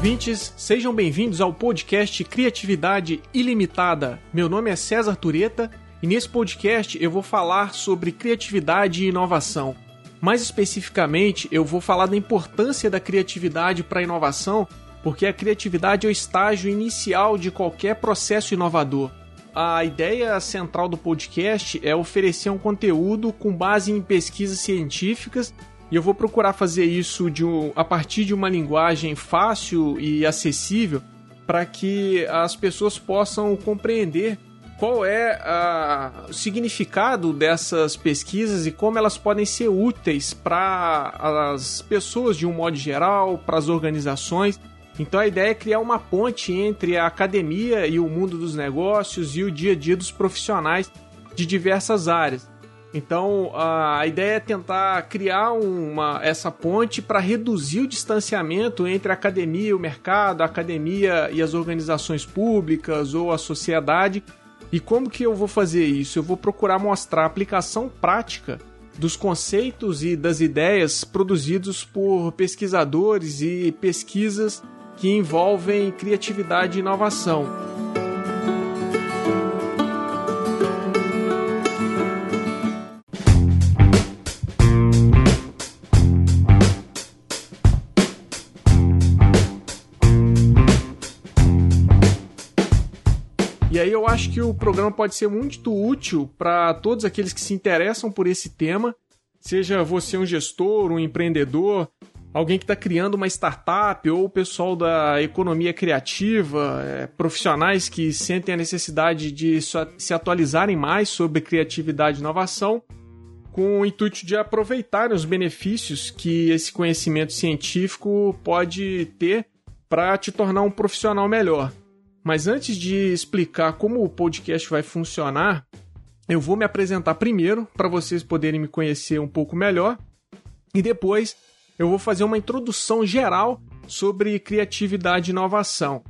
ouvintes, sejam bem-vindos ao podcast Criatividade Ilimitada. Meu nome é César Tureta e nesse podcast eu vou falar sobre criatividade e inovação. Mais especificamente, eu vou falar da importância da criatividade para a inovação, porque a criatividade é o estágio inicial de qualquer processo inovador. A ideia central do podcast é oferecer um conteúdo com base em pesquisas científicas e eu vou procurar fazer isso de um, a partir de uma linguagem fácil e acessível para que as pessoas possam compreender qual é a, o significado dessas pesquisas e como elas podem ser úteis para as pessoas de um modo geral, para as organizações. Então a ideia é criar uma ponte entre a academia e o mundo dos negócios e o dia a dia dos profissionais de diversas áreas. Então a ideia é tentar criar uma, essa ponte para reduzir o distanciamento entre a academia e o mercado, a academia e as organizações públicas ou a sociedade. E como que eu vou fazer isso? Eu vou procurar mostrar a aplicação prática dos conceitos e das ideias produzidos por pesquisadores e pesquisas que envolvem criatividade e inovação. E aí eu acho que o programa pode ser muito útil para todos aqueles que se interessam por esse tema, seja você um gestor, um empreendedor, alguém que está criando uma startup ou o pessoal da economia criativa, é, profissionais que sentem a necessidade de se atualizarem mais sobre criatividade e inovação, com o intuito de aproveitarem os benefícios que esse conhecimento científico pode ter para te tornar um profissional melhor. Mas antes de explicar como o podcast vai funcionar, eu vou me apresentar primeiro para vocês poderem me conhecer um pouco melhor e depois eu vou fazer uma introdução geral sobre criatividade e inovação.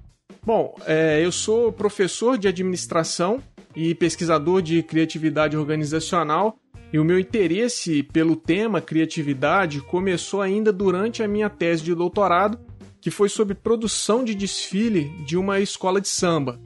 Bom, é, eu sou professor de administração e pesquisador de criatividade organizacional e o meu interesse pelo tema criatividade começou ainda durante a minha tese de doutorado que foi sobre produção de desfile de uma escola de samba.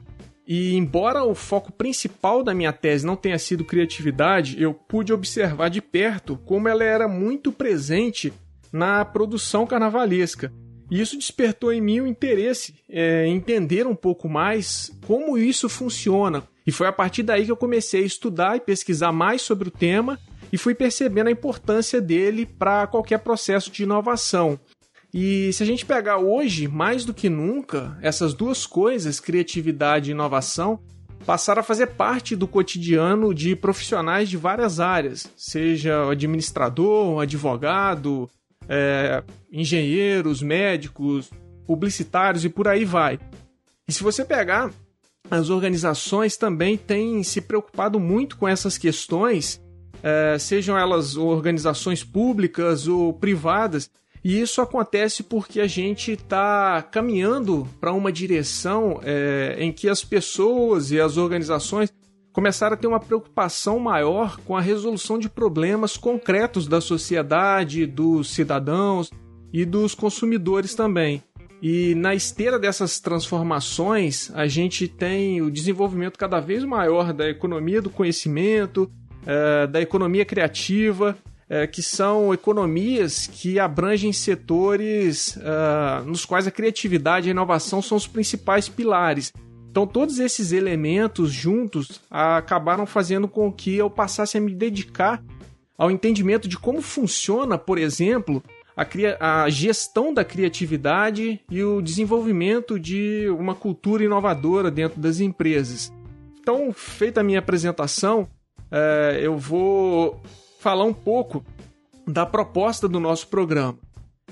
E embora o foco principal da minha tese não tenha sido criatividade, eu pude observar de perto como ela era muito presente na produção carnavalesca. E isso despertou em mim o interesse é, em entender um pouco mais como isso funciona. E foi a partir daí que eu comecei a estudar e pesquisar mais sobre o tema e fui percebendo a importância dele para qualquer processo de inovação. E se a gente pegar hoje, mais do que nunca, essas duas coisas, criatividade e inovação, passaram a fazer parte do cotidiano de profissionais de várias áreas, seja administrador, advogado, é, engenheiros, médicos, publicitários e por aí vai. E se você pegar, as organizações também têm se preocupado muito com essas questões, é, sejam elas organizações públicas ou privadas, e isso acontece porque a gente está caminhando para uma direção é, em que as pessoas e as organizações começaram a ter uma preocupação maior com a resolução de problemas concretos da sociedade, dos cidadãos e dos consumidores também. E na esteira dessas transformações, a gente tem o desenvolvimento cada vez maior da economia do conhecimento, é, da economia criativa é, que são economias que abrangem setores uh, nos quais a criatividade e a inovação são os principais pilares. Então, todos esses elementos juntos acabaram fazendo com que eu passasse a me dedicar ao entendimento de como funciona, por exemplo, a, a gestão da criatividade e o desenvolvimento de uma cultura inovadora dentro das empresas. Então, feita a minha apresentação, é, eu vou falar um pouco da proposta do nosso programa.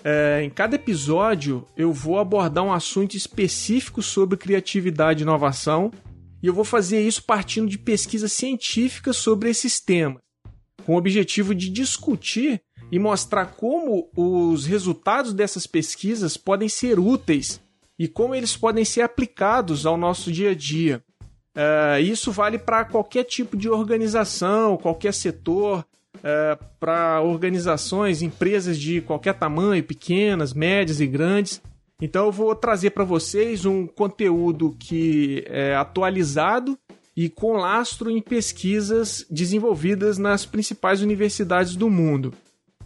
É, em cada episódio, eu vou abordar um assunto específico sobre criatividade e inovação, e eu vou fazer isso partindo de pesquisas científicas sobre esses temas, com o objetivo de discutir e mostrar como os resultados dessas pesquisas podem ser úteis e como eles podem ser aplicados ao nosso dia a dia. É, isso vale para qualquer tipo de organização, qualquer setor, é, para organizações, empresas de qualquer tamanho, pequenas, médias e grandes. Então eu vou trazer para vocês um conteúdo que é atualizado e com lastro em pesquisas desenvolvidas nas principais universidades do mundo.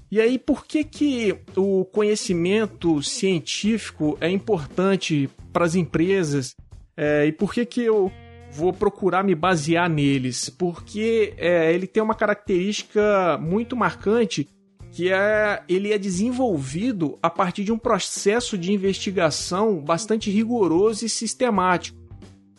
E aí, por que, que o conhecimento científico é importante para as empresas? É, e por que, que eu vou procurar me basear neles? Porque é, ele tem uma característica muito marcante que é ele é desenvolvido a partir de um processo de investigação bastante rigoroso e sistemático.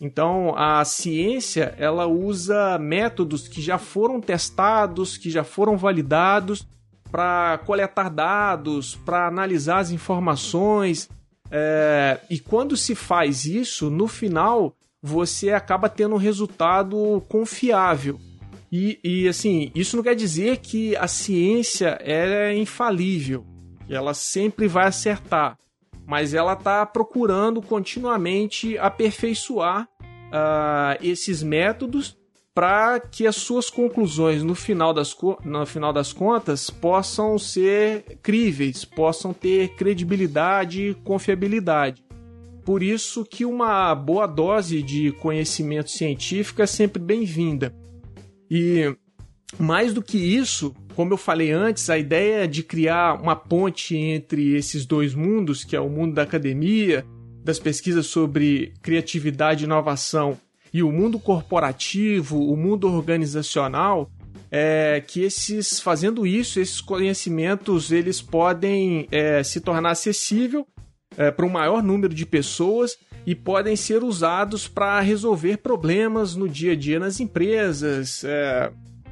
Então, a ciência, ela usa métodos que já foram testados, que já foram validados para coletar dados, para analisar as informações. É... e quando se faz isso, no final, você acaba tendo um resultado confiável. E, e assim, isso não quer dizer que a ciência é infalível, ela sempre vai acertar mas ela está procurando continuamente aperfeiçoar uh, esses métodos para que as suas conclusões no final, das no final das contas possam ser críveis, possam ter credibilidade e confiabilidade. Por isso que uma boa dose de conhecimento científico é sempre bem-vinda. E mais do que isso, como eu falei antes, a ideia de criar uma ponte entre esses dois mundos, que é o mundo da academia, das pesquisas sobre criatividade e inovação, e o mundo corporativo, o mundo organizacional, é que esses fazendo isso, esses conhecimentos eles podem é, se tornar acessível é, para um maior número de pessoas e podem ser usados para resolver problemas no dia a dia nas empresas, é,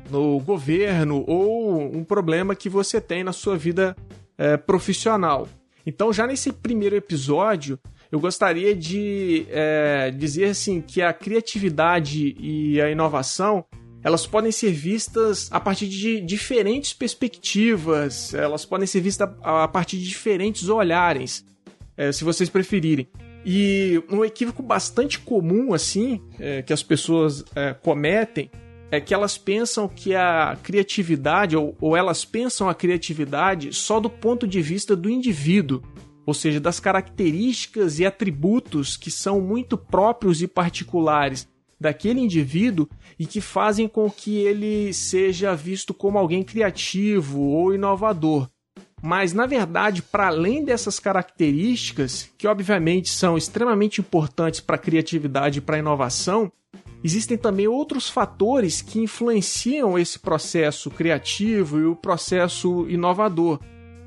no governo ou um problema que você tem na sua vida é, profissional. Então, já nesse primeiro episódio, eu gostaria de é, dizer assim que a criatividade e a inovação elas podem ser vistas a partir de diferentes perspectivas, elas podem ser vistas a partir de diferentes olhares, é, se vocês preferirem. E um equívoco bastante comum, assim, é, que as pessoas é, cometem é que elas pensam que a criatividade, ou, ou elas pensam a criatividade só do ponto de vista do indivíduo, ou seja, das características e atributos que são muito próprios e particulares daquele indivíduo e que fazem com que ele seja visto como alguém criativo ou inovador. Mas, na verdade, para além dessas características, que obviamente são extremamente importantes para a criatividade e para a inovação, existem também outros fatores que influenciam esse processo criativo e o processo inovador.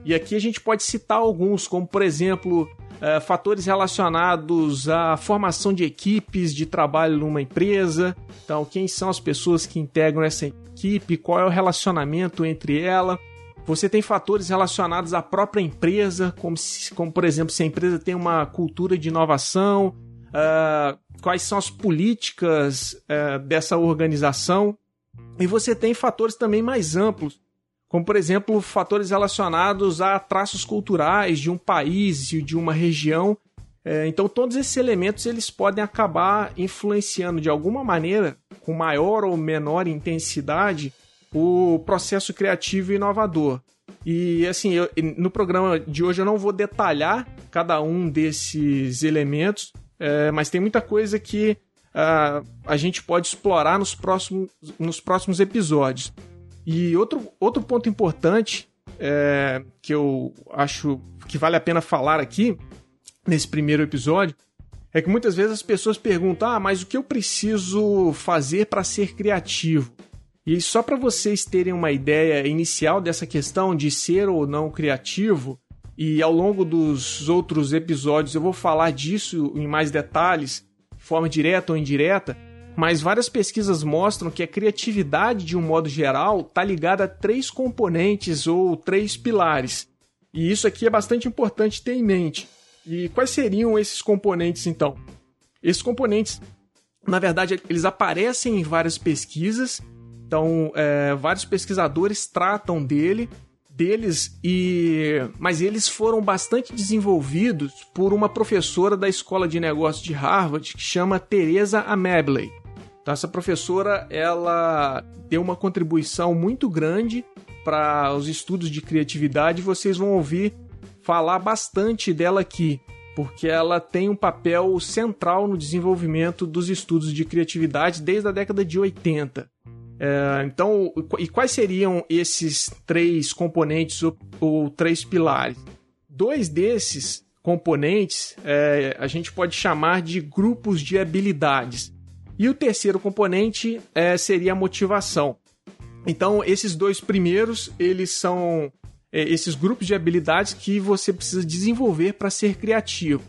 E aqui a gente pode citar alguns, como por exemplo, é, fatores relacionados à formação de equipes de trabalho numa empresa. Então, quem são as pessoas que integram essa equipe, qual é o relacionamento entre ela. Você tem fatores relacionados à própria empresa, como, se, como por exemplo, se a empresa tem uma cultura de inovação, uh, quais são as políticas uh, dessa organização. E você tem fatores também mais amplos, como por exemplo fatores relacionados a traços culturais de um país e de uma região. É, então todos esses elementos eles podem acabar influenciando de alguma maneira, com maior ou menor intensidade, o processo criativo e inovador. E assim, eu, no programa de hoje eu não vou detalhar cada um desses elementos, é, mas tem muita coisa que uh, a gente pode explorar nos próximos, nos próximos episódios. E outro, outro ponto importante é, que eu acho que vale a pena falar aqui, nesse primeiro episódio, é que muitas vezes as pessoas perguntam: ah, mas o que eu preciso fazer para ser criativo? E só para vocês terem uma ideia inicial dessa questão de ser ou não criativo, e ao longo dos outros episódios eu vou falar disso em mais detalhes, de forma direta ou indireta, mas várias pesquisas mostram que a criatividade, de um modo geral, está ligada a três componentes ou três pilares. E isso aqui é bastante importante ter em mente. E quais seriam esses componentes então? Esses componentes, na verdade, eles aparecem em várias pesquisas, então é, vários pesquisadores tratam dele deles e mas eles foram bastante desenvolvidos por uma professora da Escola de Negócios de Harvard que chama Teresa Amebley. Então essa professora ela deu uma contribuição muito grande para os estudos de criatividade. Vocês vão ouvir falar bastante dela aqui. porque ela tem um papel central no desenvolvimento dos estudos de criatividade desde a década de 80. É, então, e quais seriam esses três componentes ou, ou três pilares? Dois desses componentes é, a gente pode chamar de grupos de habilidades. E o terceiro componente é, seria a motivação. Então, esses dois primeiros, eles são é, esses grupos de habilidades que você precisa desenvolver para ser criativo.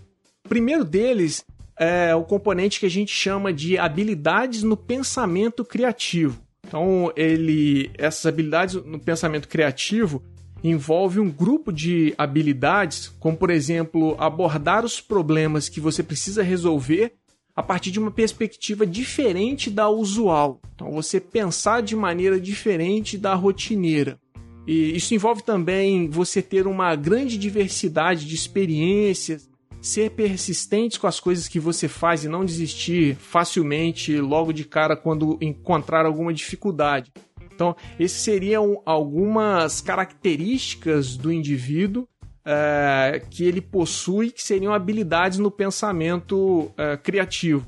O primeiro deles é o componente que a gente chama de habilidades no pensamento criativo. Então, ele, essas habilidades no pensamento criativo envolve um grupo de habilidades, como por exemplo, abordar os problemas que você precisa resolver a partir de uma perspectiva diferente da usual. Então, você pensar de maneira diferente da rotineira. E isso envolve também você ter uma grande diversidade de experiências, ser persistente com as coisas que você faz e não desistir facilmente logo de cara quando encontrar alguma dificuldade. Então, esses seriam algumas características do indivíduo é, que ele possui, que seriam habilidades no pensamento é, criativo.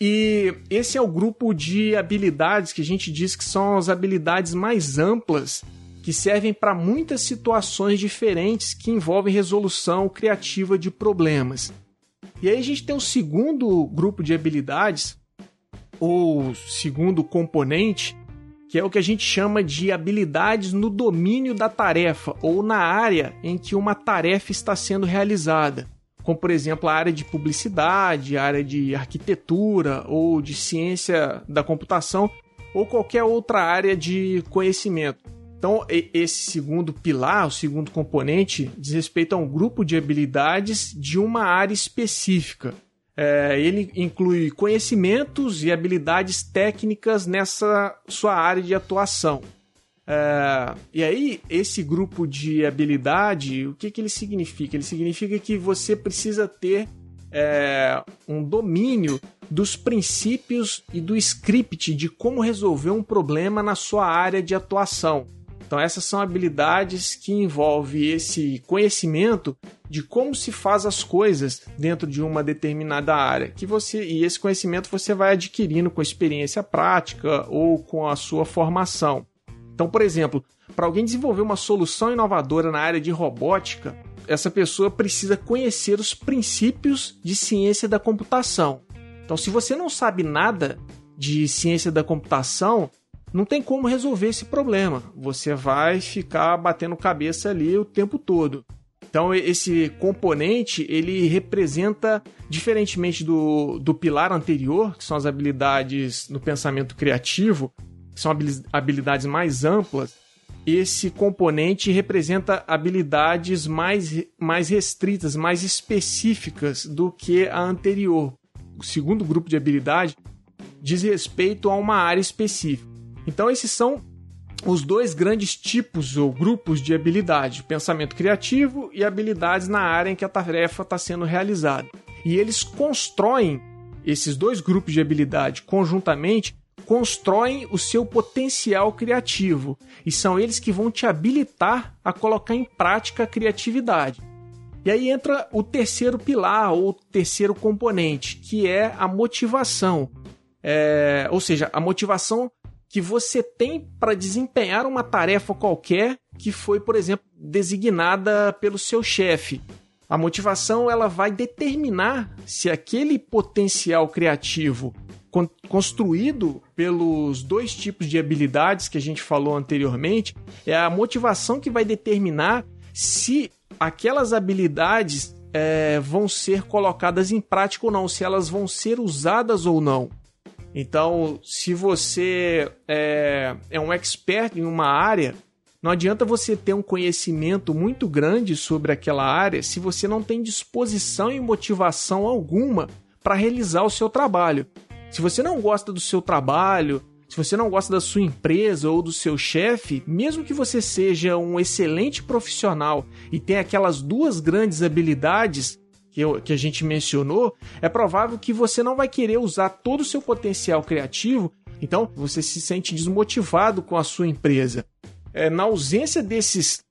E esse é o grupo de habilidades que a gente diz que são as habilidades mais amplas que servem para muitas situações diferentes que envolvem resolução criativa de problemas. E aí a gente tem o segundo grupo de habilidades, ou segundo componente, que é o que a gente chama de habilidades no domínio da tarefa ou na área em que uma tarefa está sendo realizada, como por exemplo a área de publicidade, a área de arquitetura ou de ciência da computação ou qualquer outra área de conhecimento. Então, esse segundo pilar, o segundo componente, diz respeito a um grupo de habilidades de uma área específica. É, ele inclui conhecimentos e habilidades técnicas nessa sua área de atuação. É, e aí, esse grupo de habilidade, o que, que ele significa? Ele significa que você precisa ter é, um domínio dos princípios e do script de como resolver um problema na sua área de atuação. Então essas são habilidades que envolvem esse conhecimento de como se faz as coisas dentro de uma determinada área, que você e esse conhecimento você vai adquirindo com experiência prática ou com a sua formação. Então, por exemplo, para alguém desenvolver uma solução inovadora na área de robótica, essa pessoa precisa conhecer os princípios de ciência da computação. Então, se você não sabe nada de ciência da computação, não tem como resolver esse problema. Você vai ficar batendo cabeça ali o tempo todo. Então esse componente ele representa, diferentemente do, do pilar anterior, que são as habilidades no pensamento criativo, que são habilidades mais amplas, esse componente representa habilidades mais, mais restritas, mais específicas do que a anterior. O segundo grupo de habilidade diz respeito a uma área específica. Então, esses são os dois grandes tipos ou grupos de habilidade: pensamento criativo e habilidades na área em que a tarefa está sendo realizada. E eles constroem esses dois grupos de habilidade conjuntamente constroem o seu potencial criativo e são eles que vão te habilitar a colocar em prática a criatividade. E aí entra o terceiro pilar ou terceiro componente, que é a motivação. É, ou seja, a motivação que você tem para desempenhar uma tarefa qualquer que foi, por exemplo, designada pelo seu chefe. A motivação ela vai determinar se aquele potencial criativo construído pelos dois tipos de habilidades que a gente falou anteriormente, é a motivação que vai determinar se aquelas habilidades é, vão ser colocadas em prática ou não, se elas vão ser usadas ou não. Então, se você é, é um expert em uma área, não adianta você ter um conhecimento muito grande sobre aquela área se você não tem disposição e motivação alguma para realizar o seu trabalho. Se você não gosta do seu trabalho, se você não gosta da sua empresa ou do seu chefe, mesmo que você seja um excelente profissional e tenha aquelas duas grandes habilidades, que, eu, que a gente mencionou, é provável que você não vai querer usar todo o seu potencial criativo, então você se sente desmotivado com a sua empresa. É, na ausência desses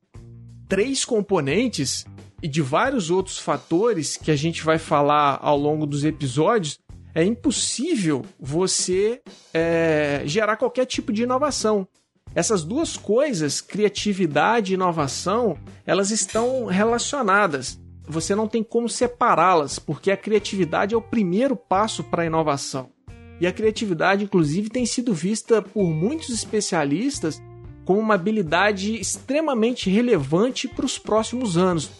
três componentes, e de vários outros fatores que a gente vai falar ao longo dos episódios, é impossível você é, gerar qualquer tipo de inovação. Essas duas coisas, criatividade e inovação, elas estão relacionadas. Você não tem como separá-las, porque a criatividade é o primeiro passo para a inovação. E a criatividade, inclusive, tem sido vista por muitos especialistas como uma habilidade extremamente relevante para os próximos anos.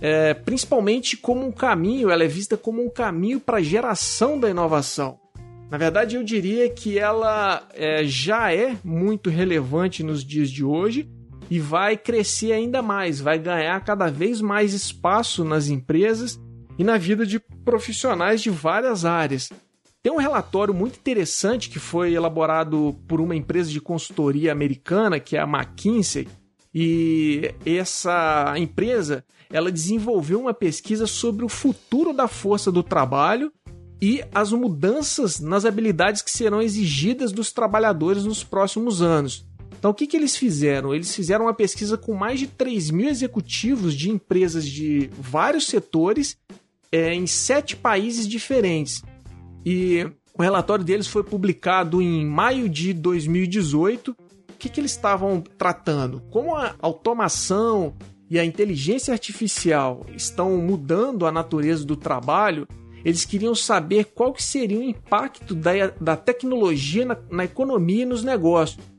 É, principalmente como um caminho, ela é vista como um caminho para a geração da inovação. Na verdade, eu diria que ela é, já é muito relevante nos dias de hoje e vai crescer ainda mais, vai ganhar cada vez mais espaço nas empresas e na vida de profissionais de várias áreas. Tem um relatório muito interessante que foi elaborado por uma empresa de consultoria americana, que é a McKinsey, e essa empresa ela desenvolveu uma pesquisa sobre o futuro da força do trabalho e as mudanças nas habilidades que serão exigidas dos trabalhadores nos próximos anos. Então, o que, que eles fizeram? Eles fizeram uma pesquisa com mais de 3 mil executivos de empresas de vários setores é, em sete países diferentes. E o relatório deles foi publicado em maio de 2018. O que, que eles estavam tratando? Como a automação e a inteligência artificial estão mudando a natureza do trabalho, eles queriam saber qual que seria o impacto da, da tecnologia na, na economia e nos negócios.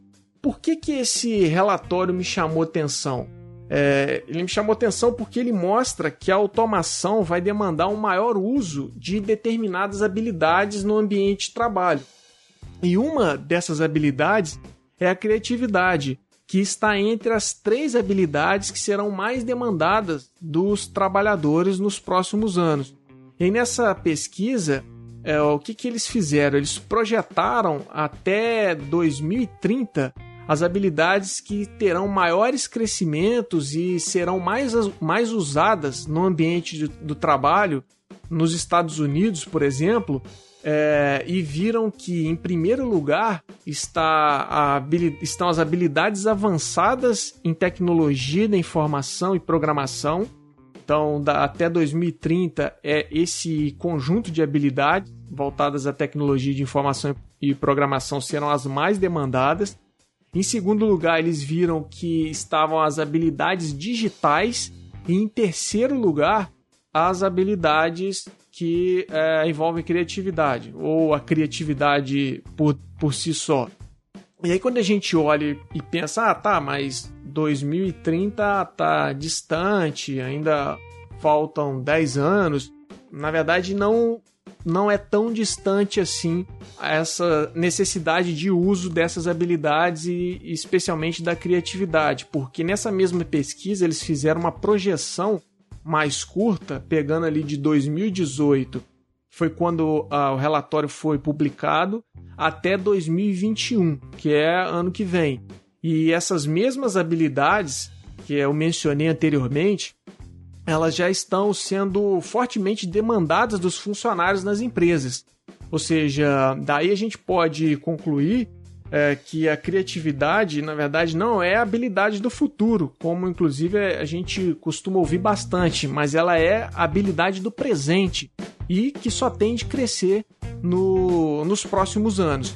Por que, que esse relatório me chamou atenção? É, ele me chamou atenção porque ele mostra que a automação vai demandar um maior uso de determinadas habilidades no ambiente de trabalho. E uma dessas habilidades é a criatividade, que está entre as três habilidades que serão mais demandadas dos trabalhadores nos próximos anos. E nessa pesquisa, é, o que, que eles fizeram? Eles projetaram até 2030 as habilidades que terão maiores crescimentos e serão mais, mais usadas no ambiente de, do trabalho, nos Estados Unidos, por exemplo, é, e viram que, em primeiro lugar, está estão as habilidades avançadas em tecnologia da informação e programação. Então, da, até 2030 é esse conjunto de habilidades voltadas à tecnologia de informação e programação serão as mais demandadas. Em segundo lugar, eles viram que estavam as habilidades digitais. E em terceiro lugar, as habilidades que é, envolvem criatividade, ou a criatividade por, por si só. E aí, quando a gente olha e pensa, ah, tá, mas 2030 tá distante, ainda faltam 10 anos. Na verdade, não não é tão distante assim essa necessidade de uso dessas habilidades e especialmente da criatividade, porque nessa mesma pesquisa eles fizeram uma projeção mais curta, pegando ali de 2018, foi quando ah, o relatório foi publicado, até 2021, que é ano que vem. E essas mesmas habilidades que eu mencionei anteriormente, elas já estão sendo fortemente demandadas dos funcionários nas empresas. Ou seja, daí a gente pode concluir é, que a criatividade, na verdade, não é a habilidade do futuro, como inclusive a gente costuma ouvir bastante, mas ela é a habilidade do presente e que só tende a crescer no, nos próximos anos.